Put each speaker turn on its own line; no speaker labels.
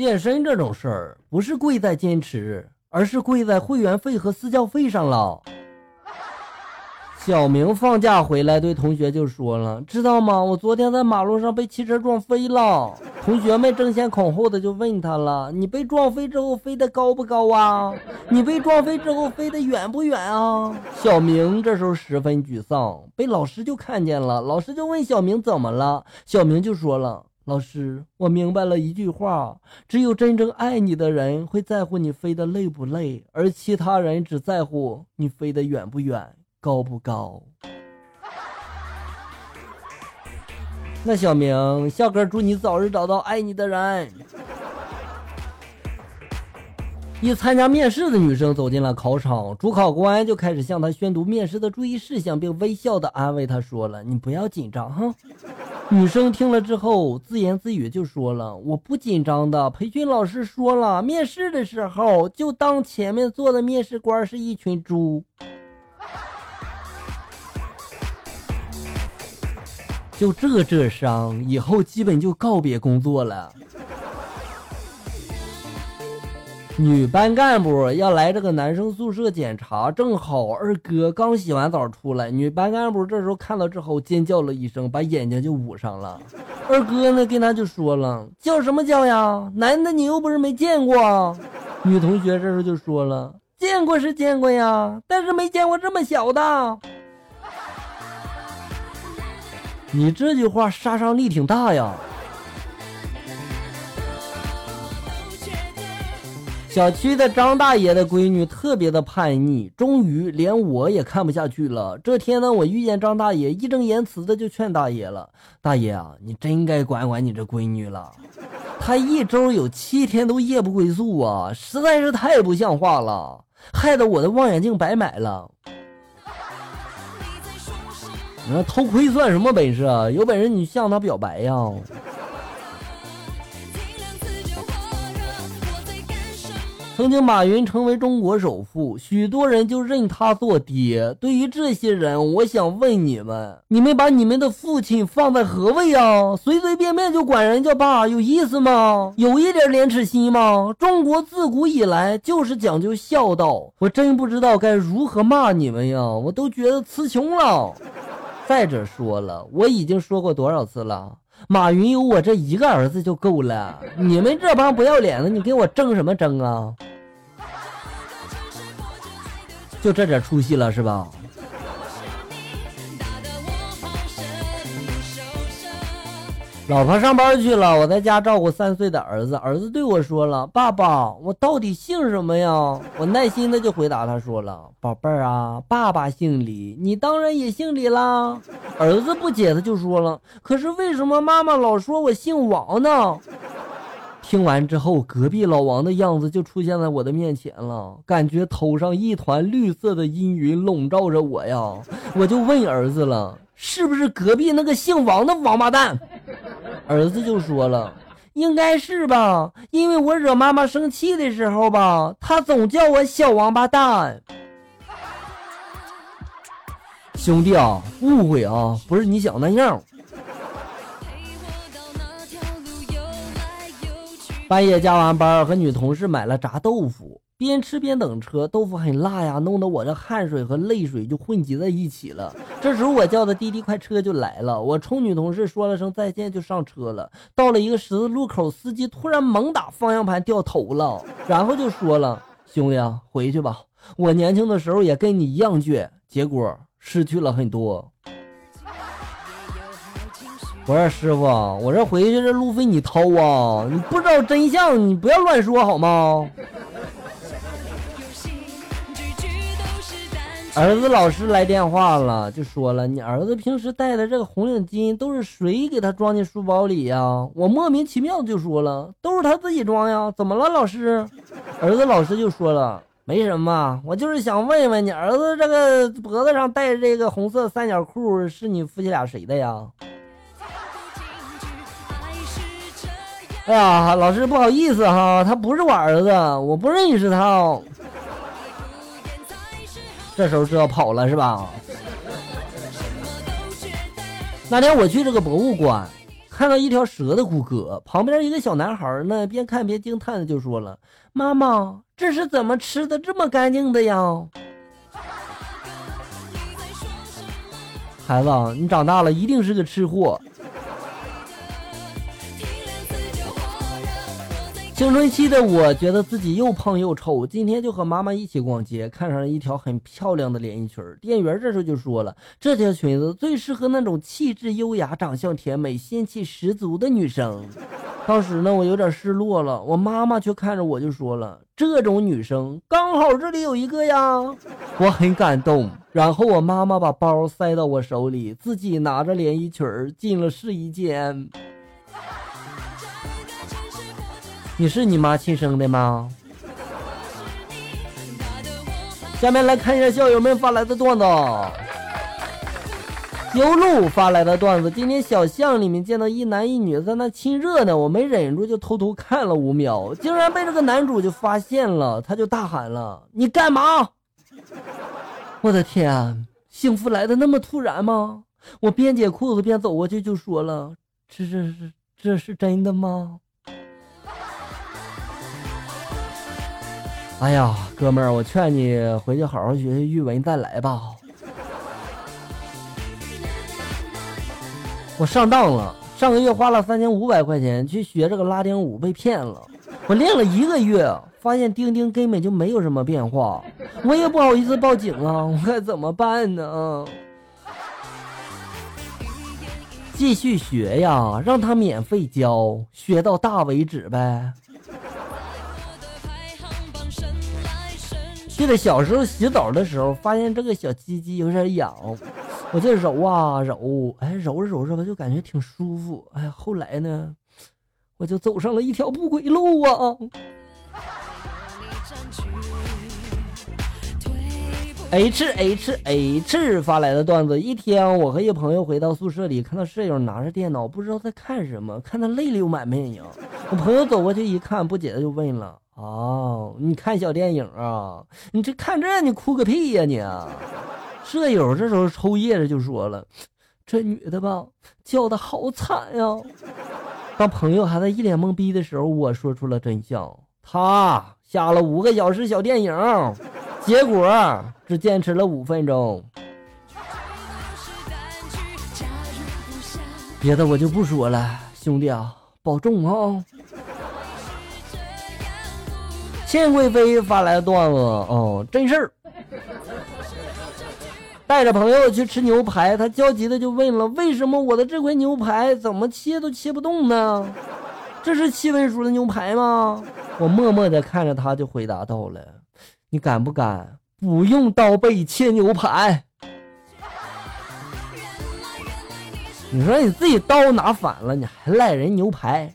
健身这种事儿不是贵在坚持，而是贵在会员费和私教费上了。小明放假回来，对同学就说了：“知道吗？我昨天在马路上被汽车撞飞了。”同学们争先恐后的就问他了：“你被撞飞之后飞得高不高啊？你被撞飞之后飞得远不远啊？”小明这时候十分沮丧，被老师就看见了。老师就问小明怎么了，小明就说了。老师，我明白了一句话：只有真正爱你的人会在乎你飞得累不累，而其他人只在乎你飞得远不远、高不高。那小明，笑哥祝你早日找到爱你的人。一参加面试的女生走进了考场，主考官就开始向她宣读面试的注意事项，并微笑的安慰她说了：“你不要紧张哈。”女生听了之后，自言自语就说了：“我不紧张的，培训老师说了，面试的时候就当前面坐的面试官是一群猪。”就这这伤，以后基本就告别工作了。女班干部要来这个男生宿舍检查，正好二哥刚洗完澡出来。女班干部这时候看到之后尖叫了一声，把眼睛就捂上了。二哥呢跟他就说了：“叫什么叫呀？男的你又不是没见过。”女同学这时候就说了：“见过是见过呀，但是没见过这么小的。”你这句话杀伤力挺大呀。小区的张大爷的闺女特别的叛逆，终于连我也看不下去了。这天呢，我遇见张大爷，义正言辞的就劝大爷了：“大爷啊，你真该管管你这闺女了，她一周有七天都夜不归宿啊，实在是太不像话了，害得我的望远镜白买了。你说偷窥算什么本事啊？有本事你向她表白呀！”曾经马云成为中国首富，许多人就认他做爹。对于这些人，我想问你们：你们把你们的父亲放在何位啊？随随便便就管人叫爸，有意思吗？有一点廉耻心吗？中国自古以来就是讲究孝道，我真不知道该如何骂你们呀！我都觉得词穷了。再者说了，我已经说过多少次了，马云有我这一个儿子就够了。你们这帮不要脸的，你给我争什么争啊？就这点出息了是吧？老婆上班去了，我在家照顾三岁的儿子。儿子对我说了：“爸爸，我到底姓什么呀？”我耐心的就回答他说了：“宝贝儿啊，爸爸姓李，你当然也姓李啦。”儿子不解的就说了：“可是为什么妈妈老说我姓王呢？”听完之后，隔壁老王的样子就出现在我的面前了，感觉头上一团绿色的阴云笼罩着我呀！我就问儿子了：“是不是隔壁那个姓王的王八蛋？”儿子就说了：“应该是吧，因为我惹妈妈生气的时候吧，他总叫我小王八蛋。”兄弟啊，误会啊，不是你想那样。半夜加完班，和女同事买了炸豆腐，边吃边等车。豆腐很辣呀，弄得我这汗水和泪水就混集在一起了。这时候我叫的滴滴快车就来了，我冲女同事说了声再见就上车了。到了一个十字路口，司机突然猛打方向盘掉头了，然后就说了：“兄弟啊，回去吧，我年轻的时候也跟你一样倔，结果失去了很多。”我说师傅，我这回去这路费你掏啊！你不知道真相，你不要乱说好吗？儿子老师来电话了，就说了，你儿子平时戴的这个红领巾都是谁给他装进书包里呀？我莫名其妙就说了，都是他自己装呀。怎么了，老师？儿子老师就说了，没什么，我就是想问问你儿子这个脖子上戴的这个红色三角裤是你夫妻俩谁的呀？哎呀，老师不好意思哈，他不是我儿子，我不认识他。这时候就要跑了是吧？那天我去这个博物馆，看到一条蛇的骨骼，旁边一个小男孩呢，边看边惊叹的就说了：“妈妈，这是怎么吃的这么干净的呀？”孩子，你长大了一定是个吃货。青春期的我觉得自己又胖又丑，今天就和妈妈一起逛街，看上了一条很漂亮的连衣裙。店员这时候就说了，这条裙子最适合那种气质优雅、长相甜美、仙气十足的女生。当时呢，我有点失落了，我妈妈却看着我就说了，这种女生刚好这里有一个呀。我很感动，然后我妈妈把包塞到我手里，自己拿着连衣裙进了试衣间。你是你妈亲生的吗？下面来看一下校友们发来的段子。尤路发来的段子：今天小巷里面见到一男一女在那亲热呢，我没忍住就偷偷看了五秒，竟然被这个男主就发现了，他就大喊了：“你干嘛？”我的天，幸福来的那么突然吗？我边解裤子边走过去就说了：“这这是这是真的吗？”哎呀，哥们儿，我劝你回去好好学学语文，再来吧。我上当了，上个月花了三千五百块钱去学这个拉丁舞，被骗了。我练了一个月，发现钉钉根本就没有什么变化，我也不好意思报警啊，我该怎么办呢？继续学呀，让他免费教，学到大为止呗。记得小时候洗澡的时候，发现这个小鸡鸡有点痒，我就揉啊揉，哎，揉着揉着吧，就感觉挺舒服。哎，后来呢，我就走上了一条不归路啊。H H H 发来的段子：一天，我和一朋友回到宿舍里，看到舍友拿着电脑，不知道在看什么，看他泪流满面呀。我朋友走过去一看，不解的就问了。哦，你看小电影啊？你这看这你哭个屁呀你！舍友这时候抽噎着就说了：“这女的吧，叫的好惨呀。”当朋友还在一脸懵逼的时候，我说出了真相：她下了五个小时小电影，结果只坚持了五分钟。别的我就不说了，兄弟啊，保重啊！千贵妃发来的段子哦，真事儿。带着朋友去吃牛排，他焦急的就问了：“为什么我的这块牛排怎么切都切不动呢？这是七分熟的牛排吗？”我默默的看着他，就回答到了：“你敢不敢不用刀背切牛排？你说你自己刀拿反了，你还赖人牛排？”